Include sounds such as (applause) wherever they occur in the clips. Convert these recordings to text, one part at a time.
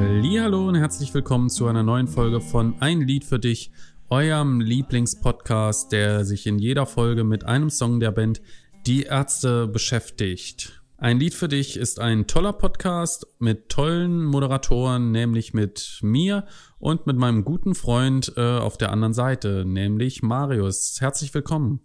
Hallo und herzlich willkommen zu einer neuen Folge von Ein Lied für dich, eurem Lieblingspodcast, der sich in jeder Folge mit einem Song der Band Die Ärzte beschäftigt. Ein Lied für dich ist ein toller Podcast mit tollen Moderatoren, nämlich mit mir und mit meinem guten Freund äh, auf der anderen Seite, nämlich Marius. Herzlich willkommen.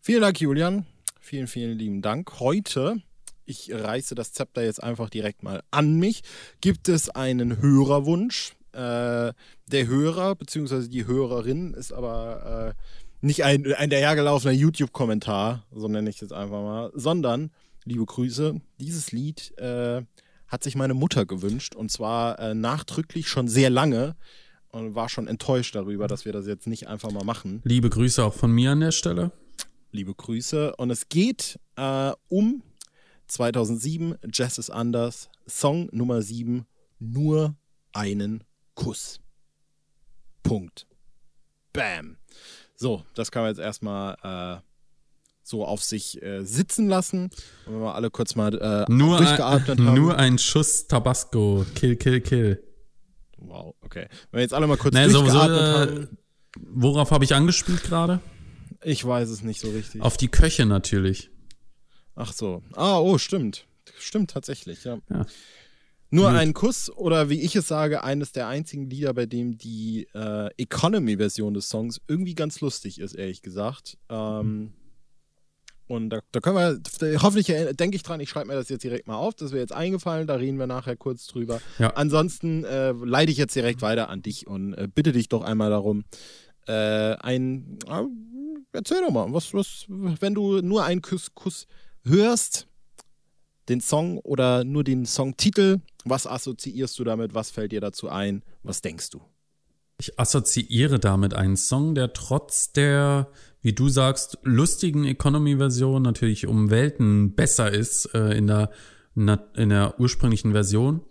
Vielen Dank, Julian. Vielen, vielen lieben Dank. Heute, ich reiße das Zepter jetzt einfach direkt mal an mich, gibt es einen Hörerwunsch. Äh, der Hörer bzw. die Hörerin ist aber äh, nicht ein, ein dahergelaufener YouTube-Kommentar, so nenne ich es jetzt einfach mal, sondern, liebe Grüße, dieses Lied äh, hat sich meine Mutter gewünscht und zwar äh, nachdrücklich schon sehr lange und war schon enttäuscht darüber, dass wir das jetzt nicht einfach mal machen. Liebe Grüße auch von mir an der Stelle liebe Grüße. Und es geht äh, um 2007, Jazz is Anders, Song Nummer 7, nur einen Kuss. Punkt. Bam. So, das kann man jetzt erstmal äh, so auf sich äh, sitzen lassen. Und wenn wir alle kurz mal äh, nur durchgeatmet ein, haben. Nur ein Schuss Tabasco. Kill, kill, kill. Wow, okay. Wenn wir jetzt alle mal kurz naja, durchgeatmet so, so, äh, haben. Worauf habe ich angespielt gerade? Ich weiß es nicht so richtig. Auf die Köche natürlich. Ach so. Ah, oh, stimmt. Stimmt tatsächlich, ja. ja. Nur Gut. ein Kuss oder wie ich es sage, eines der einzigen Lieder, bei dem die äh, Economy-Version des Songs irgendwie ganz lustig ist, ehrlich gesagt. Ähm, und da, da, können wir, hoffentlich denke ich dran, ich schreibe mir das jetzt direkt mal auf, das wäre jetzt eingefallen, da reden wir nachher kurz drüber. Ja. Ansonsten äh, leite ich jetzt direkt weiter an dich und äh, bitte dich doch einmal darum, äh, ein, äh, erzähl doch mal, was, was, wenn du nur einen Kuss, Kuss hörst, den Song oder nur den Songtitel, was assoziierst du damit? Was fällt dir dazu ein? Was denkst du? Ich assoziiere damit einen Song, der trotz der, wie du sagst, lustigen Economy-Version natürlich um Welten besser ist äh, in, der, in der ursprünglichen Version.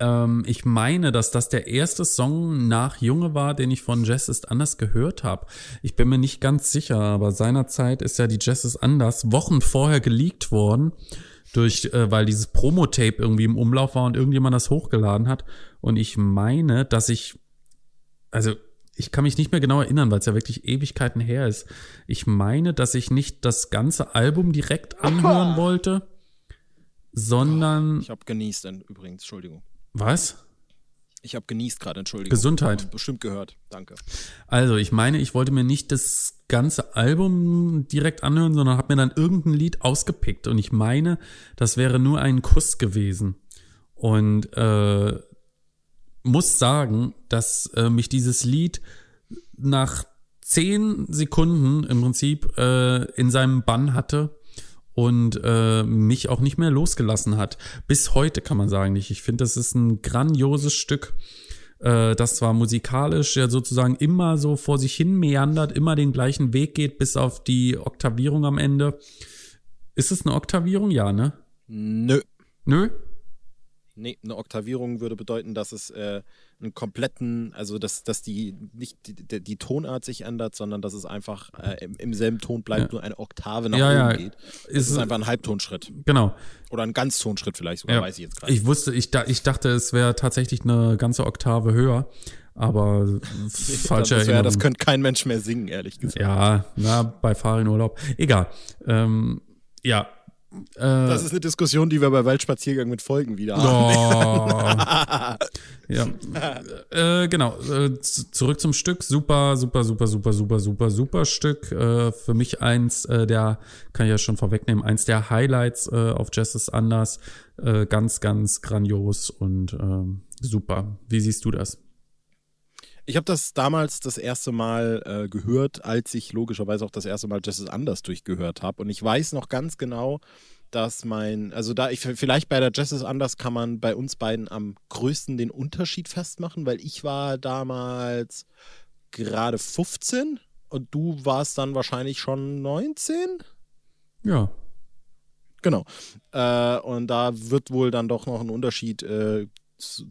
Ähm, ich meine, dass das der erste Song nach Junge war, den ich von Jazz ist anders gehört habe. Ich bin mir nicht ganz sicher, aber seinerzeit ist ja die Jazz ist anders Wochen vorher geleakt worden durch, äh, weil dieses Promo-Tape irgendwie im Umlauf war und irgendjemand das hochgeladen hat. Und ich meine, dass ich, also ich kann mich nicht mehr genau erinnern, weil es ja wirklich Ewigkeiten her ist. Ich meine, dass ich nicht das ganze Album direkt anhören wollte, sondern. Ich habe genießt, übrigens, Entschuldigung. Was? Ich habe genießt gerade, Entschuldigung. Gesundheit. Bestimmt gehört, danke. Also, ich meine, ich wollte mir nicht das ganze Album direkt anhören, sondern habe mir dann irgendein Lied ausgepickt. Und ich meine, das wäre nur ein Kuss gewesen. Und äh, muss sagen, dass äh, mich dieses Lied nach zehn Sekunden im Prinzip äh, in seinem Bann hatte und äh, mich auch nicht mehr losgelassen hat. Bis heute kann man sagen nicht. Ich finde, das ist ein grandioses Stück, äh, das zwar musikalisch ja sozusagen immer so vor sich hin meandert, immer den gleichen Weg geht, bis auf die Oktavierung am Ende. Ist es eine Oktavierung? Ja, ne? Nö. Nö? Nee, eine Oktavierung würde bedeuten, dass es äh, einen kompletten, also dass, dass die nicht die, die Tonart sich ändert, sondern dass es einfach äh, im, im, selben Ton bleibt, ja. nur eine Oktave nach ja, oben ja. geht. Es ist, ist einfach ein Halbtonschritt. Genau. Oder ein Ganztonschritt vielleicht sogar, ja. weiß ich jetzt gerade. Ich wusste, ich, ich dachte, es wäre tatsächlich eine ganze Oktave höher. Aber (laughs) falsche das, wär, das könnte kein Mensch mehr singen, ehrlich gesagt. Ja, na, bei Fahrinurlaub. Egal. Ähm, ja, äh, das ist eine Diskussion, die wir bei Waldspaziergang mit Folgen wieder haben. Oh. (laughs) ja. Äh, genau. Äh, zurück zum Stück. Super, super, super, super, super, super, super Stück. Äh, für mich eins äh, der, kann ich ja schon vorwegnehmen, eins der Highlights äh, auf is Anders. ganz, ganz grandios und ähm, super. Wie siehst du das? Ich habe das damals das erste Mal äh, gehört, als ich logischerweise auch das erste Mal is Anders durchgehört habe. Und ich weiß noch ganz genau, dass mein, also da ich vielleicht bei der is Anders kann man bei uns beiden am größten den Unterschied festmachen, weil ich war damals gerade 15 und du warst dann wahrscheinlich schon 19? Ja. Genau. Äh, und da wird wohl dann doch noch ein Unterschied äh,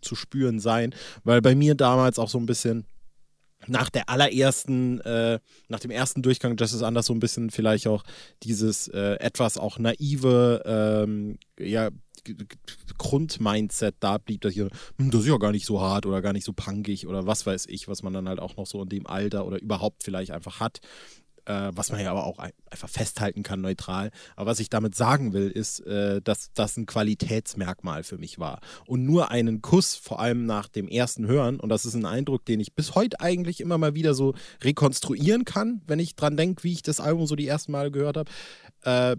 zu, spüren sein, weil bei mir damals auch so ein bisschen nach der allerersten, äh, nach dem ersten Durchgang Justice Anders so ein bisschen vielleicht auch dieses äh, etwas auch naive, ähm, ja, Grundmindset da blieb, dass ich, hm, das ist ja gar nicht so hart oder gar nicht so punkig oder was weiß ich, was man dann halt auch noch so in dem Alter oder überhaupt vielleicht einfach hat äh, was man ja aber auch ein, einfach festhalten kann, neutral. Aber was ich damit sagen will, ist, äh, dass das ein Qualitätsmerkmal für mich war. Und nur einen Kuss, vor allem nach dem ersten Hören, und das ist ein Eindruck, den ich bis heute eigentlich immer mal wieder so rekonstruieren kann, wenn ich dran denke, wie ich das Album so die ersten Male gehört habe, äh,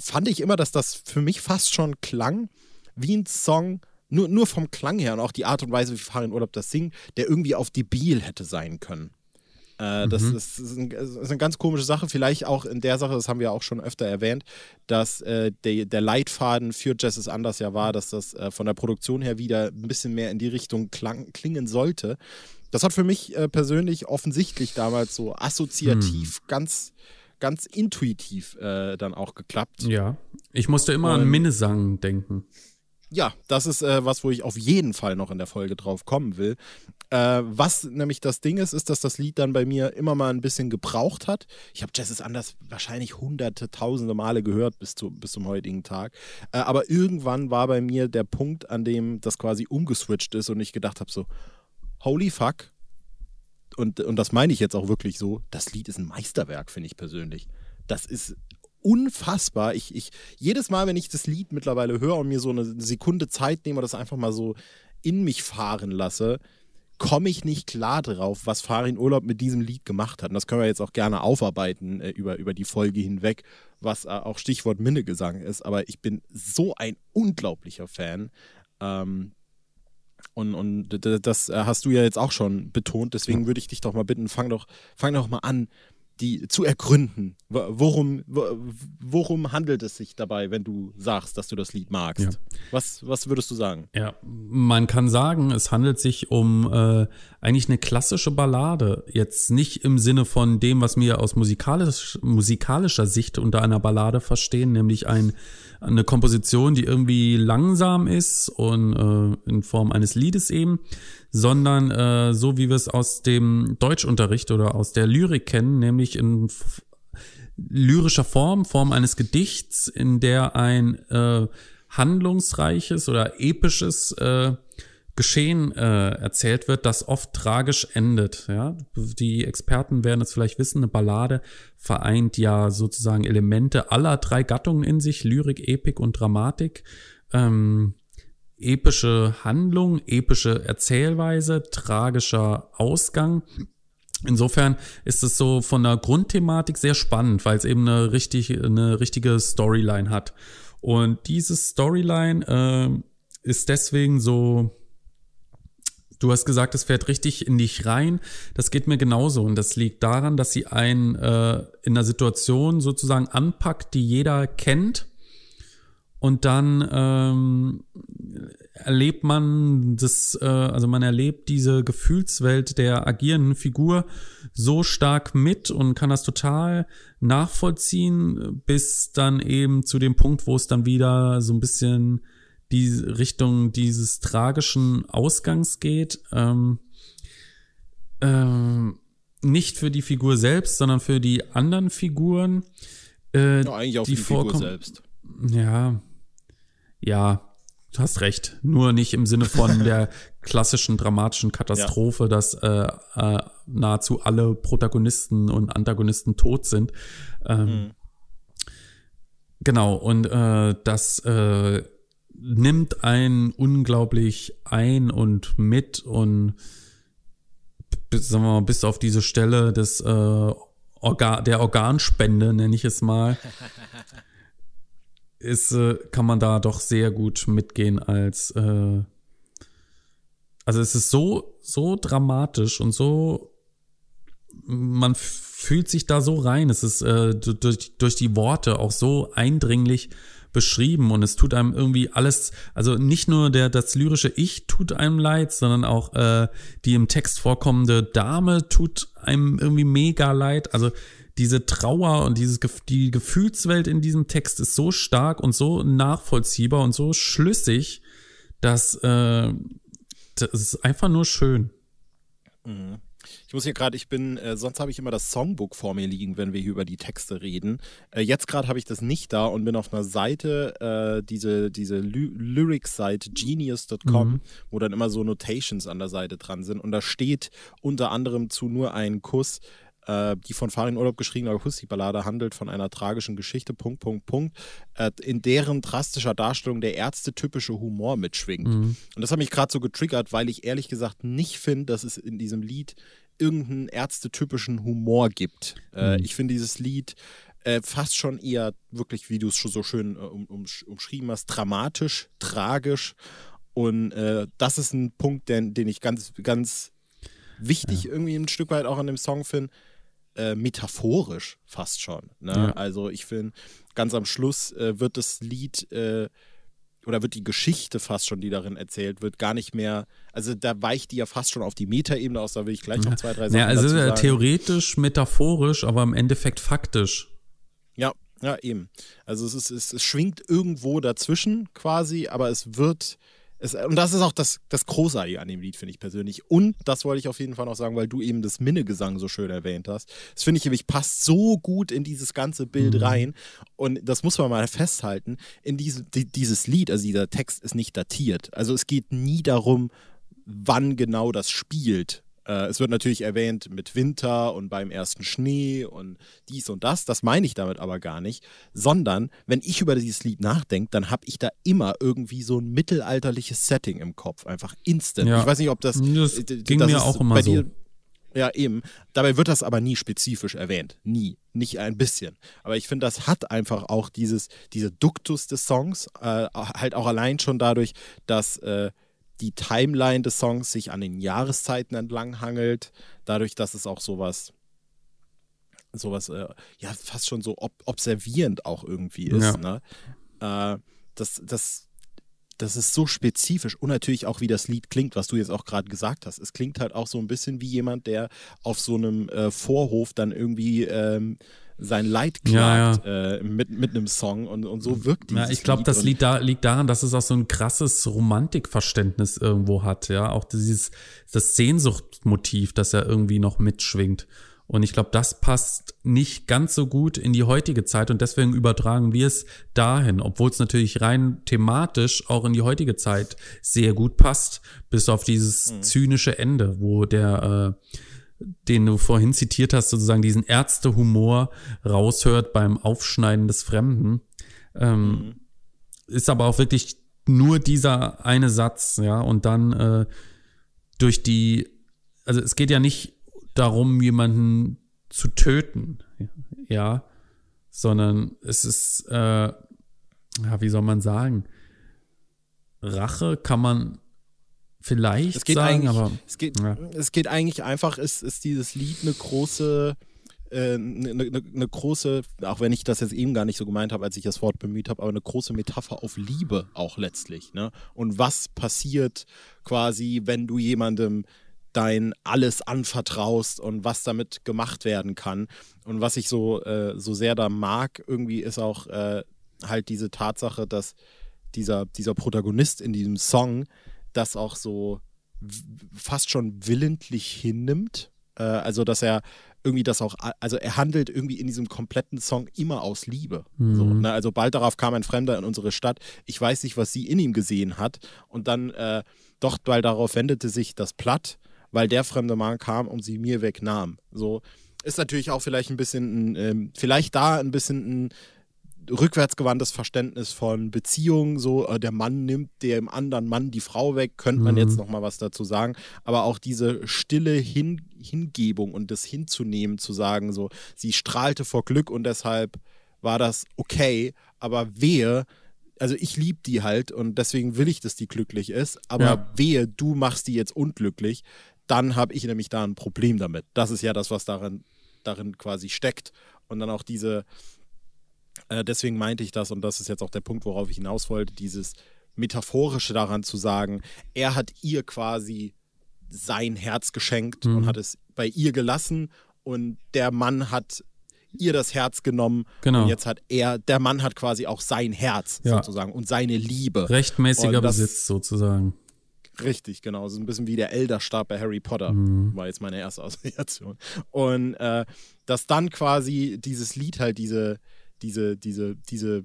fand ich immer, dass das für mich fast schon klang wie ein Song, nur, nur vom Klang her und auch die Art und Weise, wie Farin Urlaub das singt, der irgendwie auf debil hätte sein können. Äh, das, mhm. ist, ist, ein, ist, eine ganz komische Sache. Vielleicht auch in der Sache, das haben wir auch schon öfter erwähnt, dass äh, der, der, Leitfaden für Jazz ist anders ja war, dass das äh, von der Produktion her wieder ein bisschen mehr in die Richtung klang, klingen sollte. Das hat für mich äh, persönlich offensichtlich damals so assoziativ mhm. ganz ganz intuitiv äh, dann auch geklappt. Ja, ich musste immer Und, an Minnesang denken. Ja, das ist äh, was, wo ich auf jeden Fall noch in der Folge drauf kommen will. Äh, was nämlich das Ding ist, ist, dass das Lied dann bei mir immer mal ein bisschen gebraucht hat. Ich habe Jazz ist anders wahrscheinlich hunderte, tausende Male gehört bis, zu, bis zum heutigen Tag. Äh, aber irgendwann war bei mir der Punkt, an dem das quasi umgeswitcht ist und ich gedacht habe so, holy fuck. Und, und das meine ich jetzt auch wirklich so, das Lied ist ein Meisterwerk, finde ich persönlich. Das ist unfassbar. Ich, ich, jedes Mal, wenn ich das Lied mittlerweile höre und mir so eine Sekunde Zeit nehme das einfach mal so in mich fahren lasse, komme ich nicht klar drauf, was Farin Urlaub mit diesem Lied gemacht hat. Und das können wir jetzt auch gerne aufarbeiten äh, über, über die Folge hinweg, was äh, auch Stichwort Minnegesang ist. Aber ich bin so ein unglaublicher Fan. Ähm, und, und das äh, hast du ja jetzt auch schon betont. Deswegen würde ich dich doch mal bitten, fang doch, fang doch mal an, die zu ergründen. Worum, worum handelt es sich dabei, wenn du sagst, dass du das Lied magst? Ja. Was, was würdest du sagen? Ja, man kann sagen, es handelt sich um äh, eigentlich eine klassische Ballade. Jetzt nicht im Sinne von dem, was wir aus musikalisch, musikalischer Sicht unter einer Ballade verstehen, nämlich ein eine Komposition, die irgendwie langsam ist und äh, in Form eines Liedes eben, sondern äh, so wie wir es aus dem Deutschunterricht oder aus der Lyrik kennen, nämlich in lyrischer Form, Form eines Gedichts, in der ein äh, handlungsreiches oder episches äh, Geschehen äh, erzählt wird, das oft tragisch endet. Ja, die Experten werden es vielleicht wissen. Eine Ballade vereint ja sozusagen Elemente aller drei Gattungen in sich: Lyrik, Epik und Dramatik. Ähm, epische Handlung, epische Erzählweise, tragischer Ausgang. Insofern ist es so von der Grundthematik sehr spannend, weil es eben eine richtig eine richtige Storyline hat. Und diese Storyline äh, ist deswegen so Du hast gesagt, es fährt richtig in dich rein. Das geht mir genauso. Und das liegt daran, dass sie einen äh, in einer Situation sozusagen anpackt, die jeder kennt. Und dann ähm, erlebt man das, äh, also man erlebt diese Gefühlswelt der agierenden Figur so stark mit und kann das total nachvollziehen, bis dann eben zu dem Punkt, wo es dann wieder so ein bisschen die Richtung dieses tragischen Ausgangs geht. Ähm, ähm, nicht für die Figur selbst, sondern für die anderen Figuren. Äh, ja, eigentlich auch die, die Figur selbst. Ja, ja, du hast recht. Nur nicht im Sinne von (laughs) der klassischen dramatischen Katastrophe, ja. dass äh, äh, nahezu alle Protagonisten und Antagonisten tot sind. Ähm, mhm. Genau, und äh, das äh, nimmt einen unglaublich ein und mit und sagen wir mal, bis auf diese Stelle des äh, Organ, der Organspende, nenne ich es mal, (laughs) ist, äh, kann man da doch sehr gut mitgehen als äh, also es ist so, so dramatisch und so man fühlt sich da so rein. Es ist äh, durch, durch die Worte auch so eindringlich beschrieben und es tut einem irgendwie alles, also nicht nur der das lyrische Ich tut einem leid, sondern auch äh, die im Text vorkommende Dame tut einem irgendwie mega leid. Also diese Trauer und dieses die Gefühlswelt in diesem Text ist so stark und so nachvollziehbar und so schlüssig, dass äh, das ist einfach nur schön. Mhm. Ich muss hier gerade, ich bin, äh, sonst habe ich immer das Songbook vor mir liegen, wenn wir hier über die Texte reden. Äh, jetzt gerade habe ich das nicht da und bin auf einer Seite, äh, diese, diese Lyrics-Seite genius.com, mhm. wo dann immer so Notations an der Seite dran sind. Und da steht unter anderem zu nur einen Kuss, äh, die von Farin Urlaub geschriebene Akustikballade handelt von einer tragischen Geschichte, Punkt, Punkt, Punkt, äh, in deren drastischer Darstellung der ärztetypische Humor mitschwingt. Mhm. Und das hat mich gerade so getriggert, weil ich ehrlich gesagt nicht finde, dass es in diesem Lied irgendeinen ärztetypischen Humor gibt. Äh, mhm. ich finde dieses Lied äh, fast schon eher wirklich, wie du es schon so schön äh, um, um, umschrieben hast, dramatisch, tragisch. Und äh, das ist ein Punkt, den, den ich ganz, ganz wichtig ja. irgendwie ein Stück weit auch an dem Song finde äh, metaphorisch fast schon. Ne? Ja. Also ich finde, ganz am Schluss äh, wird das Lied äh, oder wird die Geschichte fast schon, die darin erzählt wird, gar nicht mehr, also da weicht die ja fast schon auf die Metaebene aus, da will ich gleich noch zwei, drei Sachen ja, also dazu sagen. theoretisch, metaphorisch, aber im Endeffekt faktisch. Ja, ja, eben. Also es, ist, es, es schwingt irgendwo dazwischen quasi, aber es wird es, und das ist auch das, das Großartige an dem Lied, finde ich persönlich. Und das wollte ich auf jeden Fall noch sagen, weil du eben das Minnegesang so schön erwähnt hast. Das finde ich nämlich passt so gut in dieses ganze Bild mhm. rein. Und das muss man mal festhalten. In diese, die, dieses Lied, also dieser Text ist nicht datiert. Also es geht nie darum, wann genau das spielt. Äh, es wird natürlich erwähnt mit Winter und beim ersten Schnee und dies und das. Das meine ich damit aber gar nicht. Sondern, wenn ich über dieses Lied nachdenke, dann habe ich da immer irgendwie so ein mittelalterliches Setting im Kopf. Einfach instant. Ja. Ich weiß nicht, ob das. Das äh, ging das mir auch immer so. Dir, ja, eben. Dabei wird das aber nie spezifisch erwähnt. Nie. Nicht ein bisschen. Aber ich finde, das hat einfach auch dieses, diese Duktus des Songs, äh, halt auch allein schon dadurch, dass äh, die Timeline des Songs sich an den Jahreszeiten entlang hangelt, dadurch, dass es auch sowas, sowas, äh, ja, fast schon so ob observierend auch irgendwie ist. Ja. Ne? Äh, das, das, das ist so spezifisch und natürlich auch, wie das Lied klingt, was du jetzt auch gerade gesagt hast. Es klingt halt auch so ein bisschen wie jemand, der auf so einem äh, Vorhof dann irgendwie ähm, sein Leid klagt ja, ja. Äh, mit, mit einem Song und, und so wirkt dieses ja, Ich glaube, das Lied da, liegt daran, dass es auch so ein krasses Romantikverständnis irgendwo hat, ja. Auch dieses, das Sehnsuchtmotiv, das ja irgendwie noch mitschwingt. Und ich glaube, das passt nicht ganz so gut in die heutige Zeit und deswegen übertragen wir es dahin, obwohl es natürlich rein thematisch auch in die heutige Zeit sehr gut passt, bis auf dieses mhm. zynische Ende, wo der äh, den du vorhin zitiert hast, sozusagen diesen Ärztehumor raushört beim Aufschneiden des Fremden. Ähm, mhm. Ist aber auch wirklich nur dieser eine Satz, ja, und dann äh, durch die, also es geht ja nicht darum, jemanden zu töten, ja, sondern es ist, äh, ja, wie soll man sagen, Rache kann man vielleicht es geht sagen, aber es geht, ja. es geht eigentlich einfach, ist, ist dieses Lied eine große, eine, eine, eine, ne große, auch wenn ich das jetzt eben gar nicht so gemeint habe, als ich das Wort bemüht habe, aber eine große Metapher auf Liebe auch letztlich. Ne? Und was passiert quasi, wenn du jemandem dein alles anvertraust und was damit gemacht werden kann. Und was ich so, äh, so sehr da mag, irgendwie ist auch äh, halt diese Tatsache, dass dieser, dieser Protagonist in diesem Song das auch so fast schon willentlich hinnimmt. Äh, also, dass er irgendwie das auch, also er handelt irgendwie in diesem kompletten Song immer aus Liebe. Mhm. So, ne? Also bald darauf kam ein Fremder in unsere Stadt. Ich weiß nicht, was sie in ihm gesehen hat. Und dann äh, doch, weil darauf wendete sich das platt, weil der fremde Mann kam und sie mir wegnahm. So ist natürlich auch vielleicht ein bisschen, äh, vielleicht da ein bisschen ein rückwärtsgewandtes Verständnis von Beziehungen, so äh, der Mann nimmt dem anderen Mann die Frau weg, könnte man mhm. jetzt noch mal was dazu sagen, aber auch diese stille Hin Hingebung und das hinzunehmen, zu sagen, so sie strahlte vor Glück und deshalb war das okay, aber wehe, also ich liebe die halt und deswegen will ich, dass die glücklich ist, aber ja. wehe, du machst die jetzt unglücklich, dann habe ich nämlich da ein Problem damit. Das ist ja das, was darin, darin quasi steckt und dann auch diese äh, deswegen meinte ich das, und das ist jetzt auch der Punkt, worauf ich hinaus wollte, dieses Metaphorische daran zu sagen, er hat ihr quasi sein Herz geschenkt mhm. und hat es bei ihr gelassen und der Mann hat ihr das Herz genommen genau. und jetzt hat er, der Mann hat quasi auch sein Herz ja. sozusagen und seine Liebe. Rechtmäßiger das, Besitz sozusagen. Richtig, genau. So ein bisschen wie der Elderstab bei Harry Potter, mhm. war jetzt meine erste (laughs) Assoziation. Und äh, dass dann quasi dieses Lied halt diese, diese, diese, diese,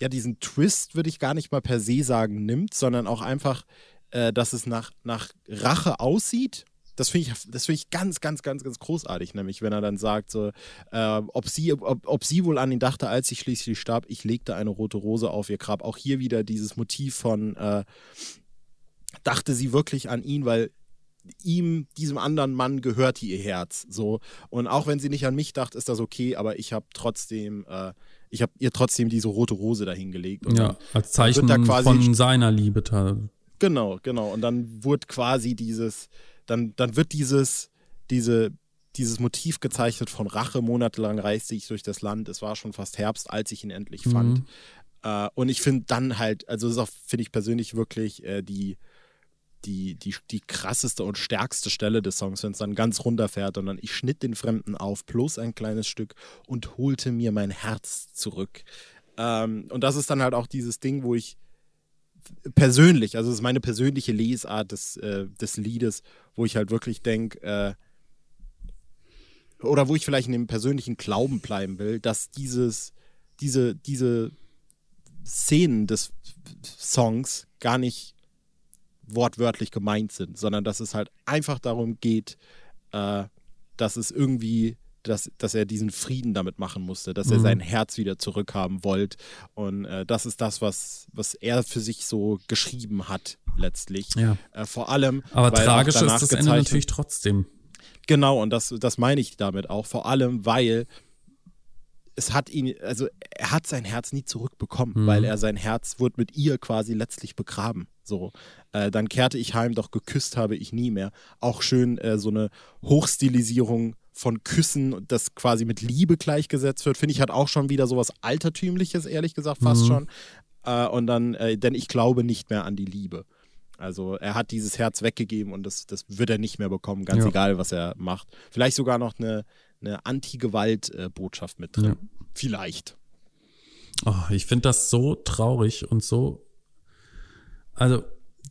ja, diesen Twist, würde ich gar nicht mal per se sagen, nimmt, sondern auch einfach, äh, dass es nach, nach Rache aussieht das finde ich, das ich ganz, ganz, ganz, ganz großartig, nämlich wenn er dann sagt, so, äh, ob, sie, ob, ob sie wohl an ihn dachte, als sie schließlich starb, ich legte eine rote Rose auf ihr Grab. Auch hier wieder dieses Motiv von, äh, dachte sie wirklich an ihn, weil ihm, diesem anderen Mann, gehörte ihr Herz. So. Und auch wenn sie nicht an mich dachte, ist das okay, aber ich habe trotzdem, äh, ich habe ihr trotzdem diese rote Rose dahingelegt. ja, als Zeichen von seiner Liebe. Genau, genau. Und dann wurde quasi dieses, dann, dann wird dieses, diese, dieses Motiv gezeichnet von Rache. Monatelang reiste ich durch das Land. Es war schon fast Herbst, als ich ihn endlich mhm. fand. Äh, und ich finde dann halt, also das finde ich persönlich wirklich äh, die, die, die, die krasseste und stärkste Stelle des Songs, wenn es dann ganz runterfährt dann ich schnitt den Fremden auf, bloß ein kleines Stück und holte mir mein Herz zurück. Ähm, und das ist dann halt auch dieses Ding, wo ich persönlich, also es ist meine persönliche Lesart des, äh, des Liedes, wo ich halt wirklich denke, äh, oder wo ich vielleicht in dem persönlichen Glauben bleiben will, dass dieses, diese, diese Szenen des Songs gar nicht wortwörtlich gemeint sind, sondern dass es halt einfach darum geht, äh, dass es irgendwie dass, dass er diesen Frieden damit machen musste, dass er mhm. sein Herz wieder zurückhaben wollte. Und äh, das ist das, was, was er für sich so geschrieben hat, letztlich. Ja. Äh, vor allem. Aber tragisch ist das Ende natürlich trotzdem. Genau, und das, das meine ich damit auch. Vor allem, weil es hat ihn, also er hat sein Herz nie zurückbekommen, mhm. weil er sein Herz wurde mit ihr quasi letztlich begraben. So, äh, dann kehrte ich heim, doch geküsst habe ich nie mehr. Auch schön äh, so eine Hochstilisierung von Küssen, das quasi mit Liebe gleichgesetzt wird, finde ich, hat auch schon wieder sowas Altertümliches, ehrlich gesagt, fast mhm. schon. Äh, und dann, äh, denn ich glaube nicht mehr an die Liebe. Also er hat dieses Herz weggegeben und das, das wird er nicht mehr bekommen, ganz ja. egal, was er macht. Vielleicht sogar noch eine, eine Anti-Gewalt-Botschaft mit drin. Ja. Vielleicht. Oh, ich finde das so traurig und so. Also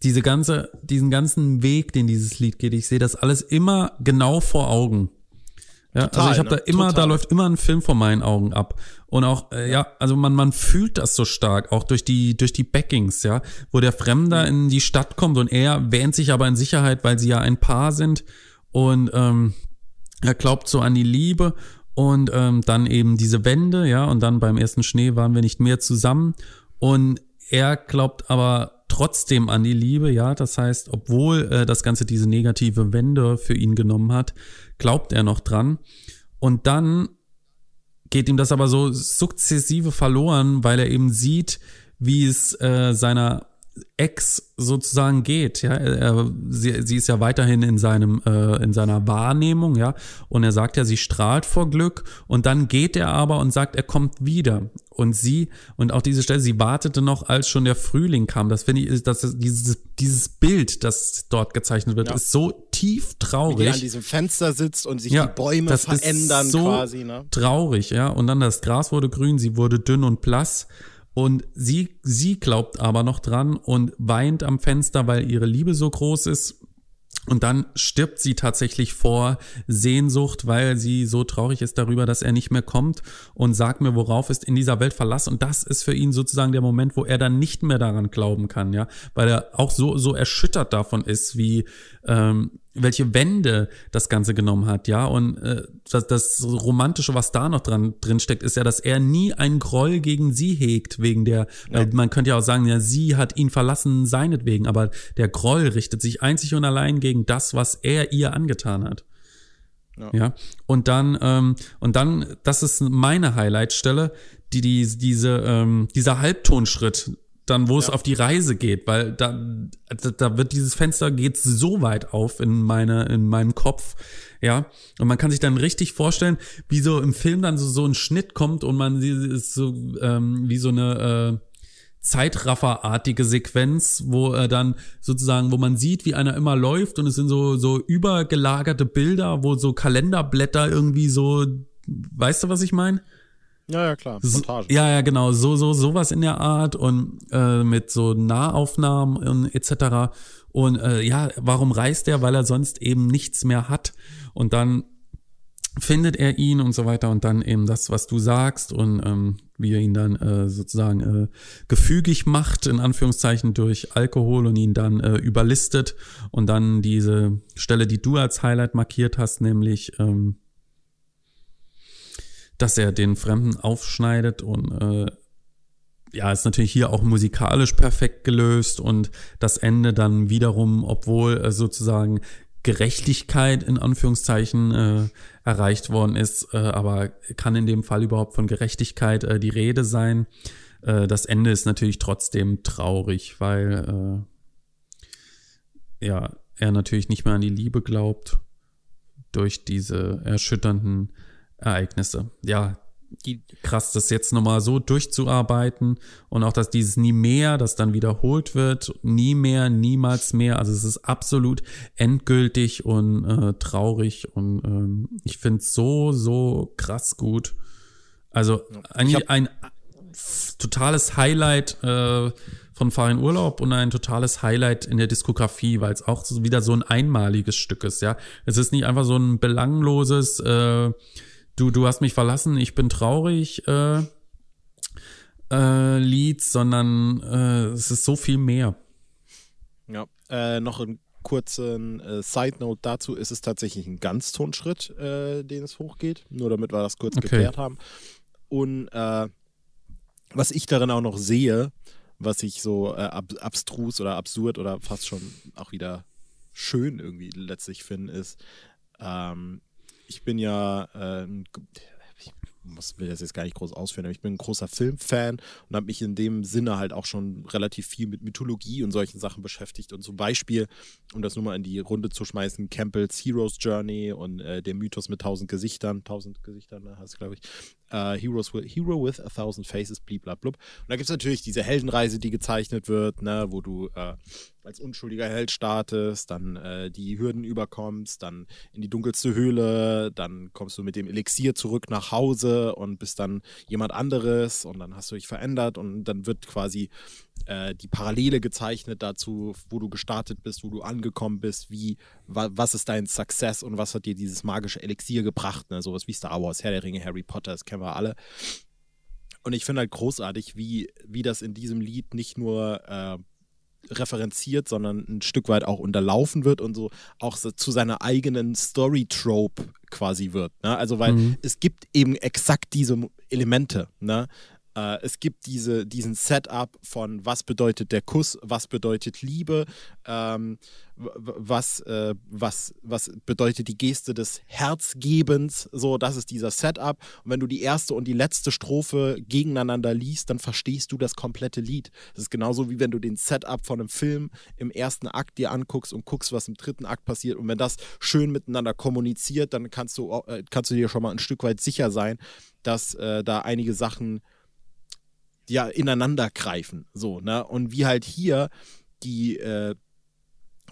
diese ganze, diesen ganzen Weg, den dieses Lied geht, ich sehe das alles immer genau vor Augen. Ja, Total, also ich habe ne? da immer, Total. da läuft immer ein Film vor meinen Augen ab. Und auch, äh, ja, also man, man fühlt das so stark, auch durch die, durch die Backings, ja, wo der Fremder mhm. in die Stadt kommt und er wähnt sich aber in Sicherheit, weil sie ja ein Paar sind und ähm, er glaubt so an die Liebe und ähm, dann eben diese Wände, ja, und dann beim ersten Schnee waren wir nicht mehr zusammen und er glaubt aber trotzdem an die Liebe, ja. Das heißt, obwohl äh, das Ganze diese negative Wende für ihn genommen hat, glaubt er noch dran. Und dann geht ihm das aber so sukzessive verloren, weil er eben sieht, wie es äh, seiner Ex sozusagen geht, ja, er, sie, sie ist ja weiterhin in seinem äh, in seiner Wahrnehmung, ja, und er sagt ja, sie strahlt vor Glück und dann geht er aber und sagt, er kommt wieder und sie und auch diese Stelle, sie wartete noch, als schon der Frühling kam. Das finde ich, ist, dass dieses dieses Bild, das dort gezeichnet wird, ja. ist so tief traurig. Wie er an diesem Fenster sitzt und sich ja, die Bäume verändern so quasi, ne? Traurig, ja, und dann das Gras wurde grün, sie wurde dünn und blass und sie, sie glaubt aber noch dran und weint am Fenster, weil ihre Liebe so groß ist. Und dann stirbt sie tatsächlich vor Sehnsucht, weil sie so traurig ist darüber, dass er nicht mehr kommt und sagt mir, worauf ist in dieser Welt Verlass. Und das ist für ihn sozusagen der Moment, wo er dann nicht mehr daran glauben kann, ja, weil er auch so so erschüttert davon ist, wie ähm, welche Wende das Ganze genommen hat, ja. Und äh, das, das Romantische, was da noch dran drin steckt, ist ja, dass er nie einen Groll gegen sie hegt, wegen der, ja. weil man könnte ja auch sagen, ja, sie hat ihn verlassen seinetwegen, aber der Groll richtet sich einzig und allein gegen das, was er ihr angetan hat. Ja. ja. Und dann, ähm, und dann, das ist meine Highlightstelle, die, die, diese, ähm, dieser Halbtonschritt, dann, wo es auf die Reise geht, weil da, da wird dieses Fenster geht so weit auf in meine, in meinem Kopf, ja. Und man kann sich dann richtig vorstellen, wie so im Film dann so, so ein Schnitt kommt und man ist so, ähm, wie so eine, äh, Zeitrafferartige Sequenz, wo er dann sozusagen, wo man sieht, wie einer immer läuft und es sind so, so übergelagerte Bilder, wo so Kalenderblätter irgendwie so, weißt du, was ich meine? Ja, ja, klar. Montage. Ja, ja, genau. So, so, sowas in der Art und äh, mit so Nahaufnahmen und etc. Und äh, ja, warum reist er? Weil er sonst eben nichts mehr hat. Und dann findet er ihn und so weiter und dann eben das, was du sagst und ähm, wie er ihn dann äh, sozusagen äh, gefügig macht, in Anführungszeichen durch Alkohol und ihn dann äh, überlistet und dann diese Stelle, die du als Highlight markiert hast, nämlich ähm, dass er den Fremden aufschneidet und äh, ja, ist natürlich hier auch musikalisch perfekt gelöst und das Ende dann wiederum, obwohl äh, sozusagen Gerechtigkeit in Anführungszeichen äh, erreicht worden ist, äh, aber kann in dem Fall überhaupt von Gerechtigkeit äh, die Rede sein? Äh, das Ende ist natürlich trotzdem traurig, weil äh, ja er natürlich nicht mehr an die Liebe glaubt durch diese erschütternden Ereignisse. Ja, krass, das jetzt nochmal so durchzuarbeiten und auch, dass dieses nie mehr, das dann wiederholt wird, nie mehr, niemals mehr. Also es ist absolut endgültig und äh, traurig und ähm, ich finde es so, so krass gut. Also eigentlich ein totales Highlight äh, von Farin Urlaub und ein totales Highlight in der Diskografie, weil es auch wieder so ein einmaliges Stück ist, ja. Es ist nicht einfach so ein belangloses äh, du, du hast mich verlassen, ich bin traurig äh, äh, Lied, sondern äh, es ist so viel mehr. Ja, äh, noch ein kurzen äh, Side Note dazu: ist es tatsächlich ein Ganztonschritt, äh, den es hochgeht, nur damit wir das kurz okay. geklärt haben. Und äh, was ich darin auch noch sehe, was ich so äh, ab abstrus oder absurd oder fast schon auch wieder schön irgendwie letztlich finde, ist, ähm, ich bin ja, äh, ich muss, will das jetzt gar nicht groß ausführen, aber ich bin ein großer Filmfan und habe mich in dem Sinne halt auch schon relativ viel mit Mythologie und solchen Sachen beschäftigt. Und zum Beispiel, um das nur mal in die Runde zu schmeißen, Campbells Hero's Journey und äh, der Mythos mit tausend Gesichtern, tausend Gesichtern, ne, heißt glaube ich, äh, Heroes with, Hero with a Thousand Faces, bliblablub. Und da gibt es natürlich diese Heldenreise, die gezeichnet wird, ne, wo du äh, als unschuldiger Held startest, dann äh, die Hürden überkommst, dann in die dunkelste Höhle, dann kommst du mit dem Elixier zurück nach Hause und bist dann jemand anderes und dann hast du dich verändert und dann wird quasi äh, die Parallele gezeichnet dazu, wo du gestartet bist, wo du angekommen bist, wie, wa, was ist dein Success und was hat dir dieses magische Elixier gebracht, ne? sowas wie Star Wars, Herr der Ringe, Harry Potter, das kennen wir alle. Und ich finde halt großartig, wie, wie das in diesem Lied nicht nur äh, referenziert, sondern ein Stück weit auch unterlaufen wird und so auch so zu seiner eigenen Story-Trope quasi wird. Ne? Also, weil mhm. es gibt eben exakt diese Elemente. Ne? Äh, es gibt diese, diesen Setup von, was bedeutet der Kuss, was bedeutet Liebe, ähm, was, äh, was, was bedeutet die Geste des Herzgebens. So, das ist dieser Setup. Und wenn du die erste und die letzte Strophe gegeneinander liest, dann verstehst du das komplette Lied. Das ist genauso wie wenn du den Setup von einem Film im ersten Akt dir anguckst und guckst, was im dritten Akt passiert. Und wenn das schön miteinander kommuniziert, dann kannst du, äh, kannst du dir schon mal ein Stück weit sicher sein, dass äh, da einige Sachen ja ineinander greifen. So, ne? Und wie halt hier die äh,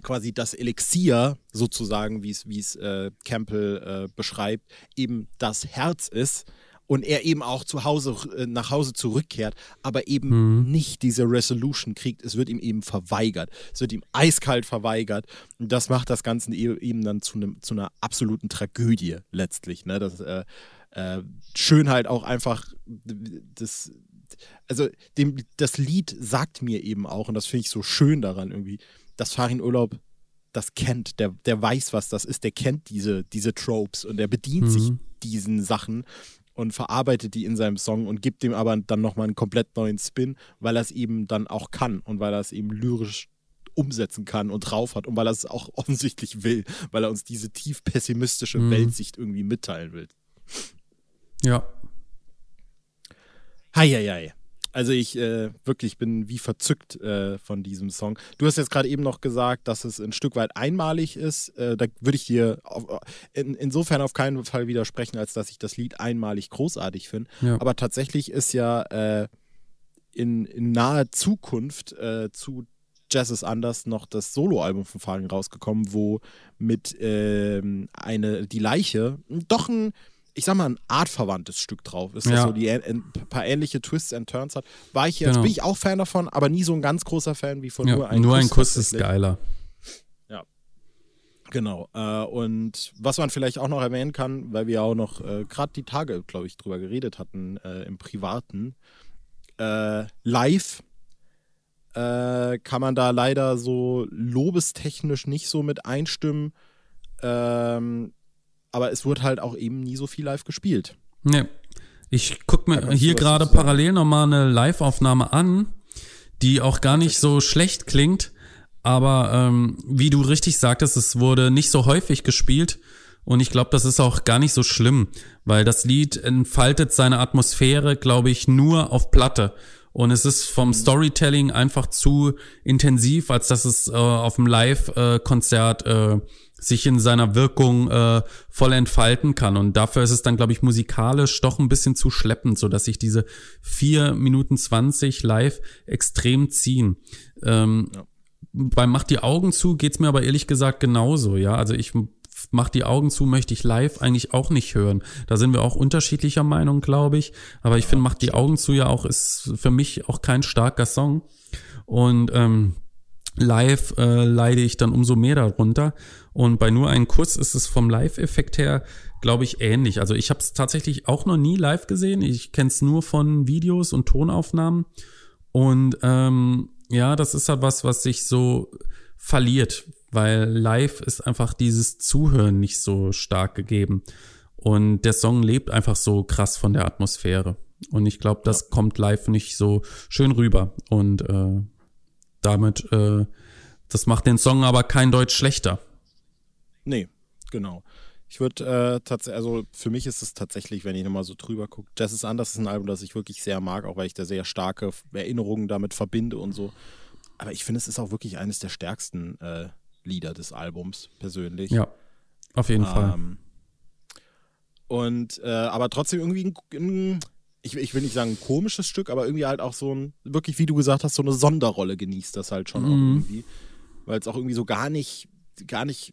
quasi das Elixier sozusagen, wie es äh, Campbell äh, beschreibt, eben das Herz ist und er eben auch zu Hause äh, nach Hause zurückkehrt, aber eben mhm. nicht diese Resolution kriegt. Es wird ihm eben verweigert. Es wird ihm eiskalt verweigert und das macht das Ganze e-, eben dann zu, einem, zu einer absoluten Tragödie letztlich. Ne? Das äh, äh, schön halt auch einfach das also dem, das Lied sagt mir eben auch, und das finde ich so schön daran irgendwie, dass Farin Urlaub das kennt, der, der weiß, was das ist, der kennt diese, diese Tropes und der bedient mhm. sich diesen Sachen und verarbeitet die in seinem Song und gibt dem aber dann nochmal einen komplett neuen Spin, weil er es eben dann auch kann und weil er es eben lyrisch umsetzen kann und drauf hat und weil er es auch (laughs) offensichtlich will, weil er uns diese tief pessimistische mhm. Weltsicht irgendwie mitteilen will. Ja, Heieiei. Also ich äh, wirklich bin wie verzückt äh, von diesem Song. Du hast jetzt gerade eben noch gesagt, dass es ein Stück weit einmalig ist. Äh, da würde ich dir auf, in, insofern auf keinen Fall widersprechen, als dass ich das Lied einmalig großartig finde. Ja. Aber tatsächlich ist ja äh, in, in naher Zukunft äh, zu Jazz is Anders noch das Soloalbum von Fagen rausgekommen, wo mit ähm, eine die Leiche doch ein ich sag mal, ein artverwandtes Stück drauf ist, das ja. so die ein paar ähnliche Twists and Turns hat. War ich jetzt, genau. bin ich auch Fan davon, aber nie so ein ganz großer Fan wie von ja, nur ein Nur Kuss ein Kuss ist geiler. Genau. Äh, und was man vielleicht auch noch erwähnen kann, weil wir auch noch äh, gerade die Tage, glaube ich, drüber geredet hatten äh, im Privaten, äh, live äh, kann man da leider so lobestechnisch nicht so mit einstimmen. Ähm, aber es wird halt auch eben nie so viel live gespielt. Nee. Ich gucke mir hier gerade parallel nochmal eine Live-Aufnahme an, die auch gar nicht so schlecht klingt. Aber ähm, wie du richtig sagtest, es wurde nicht so häufig gespielt. Und ich glaube, das ist auch gar nicht so schlimm, weil das Lied entfaltet seine Atmosphäre, glaube ich, nur auf Platte. Und es ist vom mhm. Storytelling einfach zu intensiv, als dass es äh, auf dem Live-Konzert äh, sich in seiner Wirkung äh, voll entfalten kann. Und dafür ist es dann, glaube ich, musikalisch doch ein bisschen zu schleppend, so dass sich diese vier Minuten zwanzig live extrem ziehen. Ähm, ja beim Mach die Augen zu geht's mir aber ehrlich gesagt genauso, ja. Also ich mach die Augen zu, möchte ich live eigentlich auch nicht hören. Da sind wir auch unterschiedlicher Meinung, glaube ich. Aber ich ja, finde, Mach die Augen zu ja auch ist für mich auch kein starker Song. Und ähm, live äh, leide ich dann umso mehr darunter. Und bei nur einen Kuss ist es vom Live-Effekt her, glaube ich, ähnlich. Also ich habe es tatsächlich auch noch nie live gesehen. Ich kenne es nur von Videos und Tonaufnahmen. Und ähm, ja, das ist halt was, was sich so verliert, weil live ist einfach dieses Zuhören nicht so stark gegeben. Und der Song lebt einfach so krass von der Atmosphäre. Und ich glaube, das ja. kommt live nicht so schön rüber. Und äh, damit, äh, das macht den Song aber kein Deutsch schlechter. Nee, genau. Ich würde äh, tatsächlich, also für mich ist es tatsächlich, wenn ich nochmal so drüber gucke, Jazz is Anders ist ein Album, das ich wirklich sehr mag, auch weil ich da sehr starke Erinnerungen damit verbinde und so. Aber ich finde, es ist auch wirklich eines der stärksten äh, Lieder des Albums, persönlich. Ja, auf jeden ähm, Fall. Und, äh, aber trotzdem irgendwie ein, ein ich, ich, will nicht sagen ein komisches Stück, aber irgendwie halt auch so ein, wirklich, wie du gesagt hast, so eine Sonderrolle genießt das halt schon mhm. auch irgendwie. Weil es auch irgendwie so gar nicht, gar nicht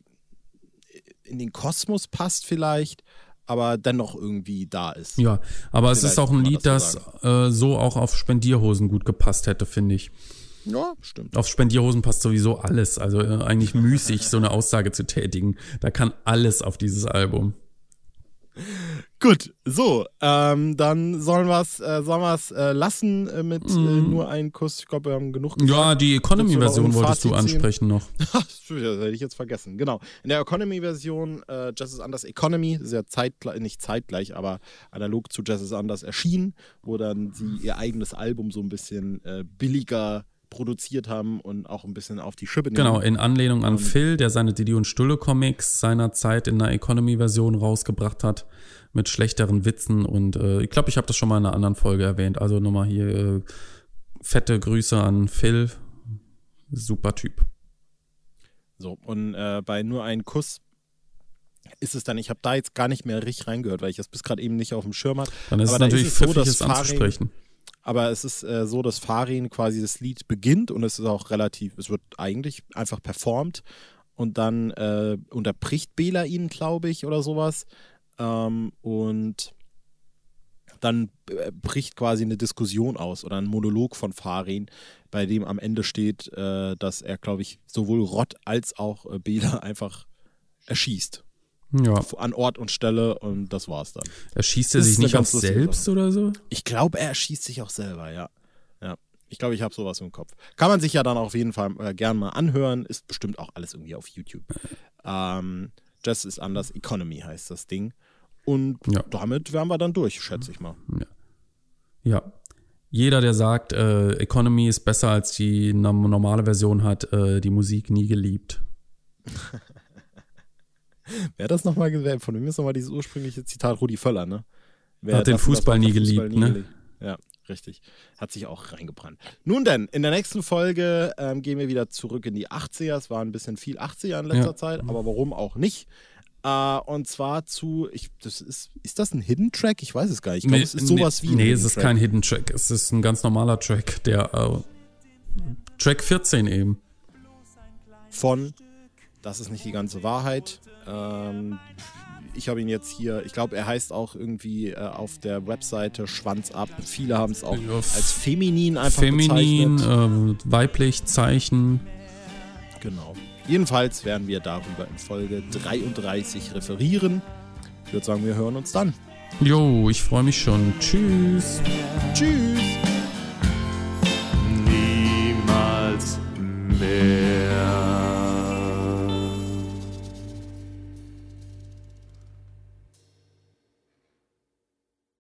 in den Kosmos passt vielleicht, aber dennoch irgendwie da ist. Ja, aber vielleicht es ist auch ein Lied, das, das äh, so auch auf Spendierhosen gut gepasst hätte, finde ich. Ja, stimmt. Auf Spendierhosen passt sowieso alles. Also äh, eigentlich müßig, so eine Aussage zu tätigen. Da kann alles auf dieses Album. Gut, so, ähm, dann sollen wir es äh, sollen wir's, äh, lassen äh, mit äh, nur einem Kuss. Ich glaube, wir haben genug gesagt. Ja, die Economy-Version wolltest du ansprechen noch. (laughs) das hätte ich jetzt vergessen. Genau. In der Economy-Version, äh, is Anders Economy, ist ja zeitgleich, nicht zeitgleich, aber analog zu is Anders erschienen, wo dann sie ihr eigenes Album so ein bisschen äh, billiger produziert haben und auch ein bisschen auf die Schippe nehmen. Genau, in Anlehnung an Phil, der seine Didi und Stulle Comics seinerzeit in einer Economy-Version rausgebracht hat mit schlechteren Witzen und äh, ich glaube, ich habe das schon mal in einer anderen Folge erwähnt. Also nochmal hier äh, fette Grüße an Phil, super Typ. So, und äh, bei nur einen Kuss ist es dann, ich habe da jetzt gar nicht mehr richtig reingehört, weil ich das bis gerade eben nicht auf dem Schirm hatte. Dann ist Aber es natürlich ist es so, dass anzusprechen. Aber es ist äh, so, dass Farin quasi das Lied beginnt und es ist auch relativ, es wird eigentlich einfach performt und dann äh, unterbricht Bela ihn, glaube ich, oder sowas. Ähm, und dann äh, bricht quasi eine Diskussion aus oder ein Monolog von Farin, bei dem am Ende steht, äh, dass er, glaube ich, sowohl Rott als auch äh, Bela (laughs) einfach erschießt. Ja. An Ort und Stelle und das war's dann. Erschießt er sich nicht auch selbst Sache. oder so? Ich glaube, er erschießt sich auch selber, ja. Ja. Ich glaube, ich habe sowas im Kopf. Kann man sich ja dann auf jeden Fall äh, gern mal anhören. Ist bestimmt auch alles irgendwie auf YouTube. Ähm, Jazz ist anders. Economy heißt das Ding. Und ja. damit wären wir dann durch, schätze ich mal. Ja. ja. Jeder, der sagt, äh, Economy ist besser als die normale Version, hat äh, die Musik nie geliebt. (laughs) Wer das nochmal gewählt? Von wem ist nochmal dieses ursprüngliche Zitat? Rudi Völler, ne? Wer hat den Fußball nie geliebt, Fußball nie ne? Geliebt. Ja, richtig. Hat sich auch reingebrannt. Nun denn, in der nächsten Folge ähm, gehen wir wieder zurück in die 80er. Es war ein bisschen viel 80er in letzter ja. Zeit, aber warum auch nicht? Uh, und zwar zu, ich, das ist, ist das ein Hidden Track? Ich weiß es gar nicht. Ich glaube, nee, es ist sowas nee, wie. Nee, es ist Track. kein Hidden Track. Es ist ein ganz normaler Track, der uh, Track 14 eben. Von das ist nicht die ganze Wahrheit. Ähm, ich habe ihn jetzt hier, ich glaube, er heißt auch irgendwie äh, auf der Webseite Schwanz ab. Viele haben es auch ja, als feminin einfach feminin, bezeichnet. Äh, weiblich Zeichen. Genau. Jedenfalls werden wir darüber in Folge 33 referieren. Ich würde sagen, wir hören uns dann. Jo, ich freue mich schon. Tschüss. Tschüss. Niemals mehr.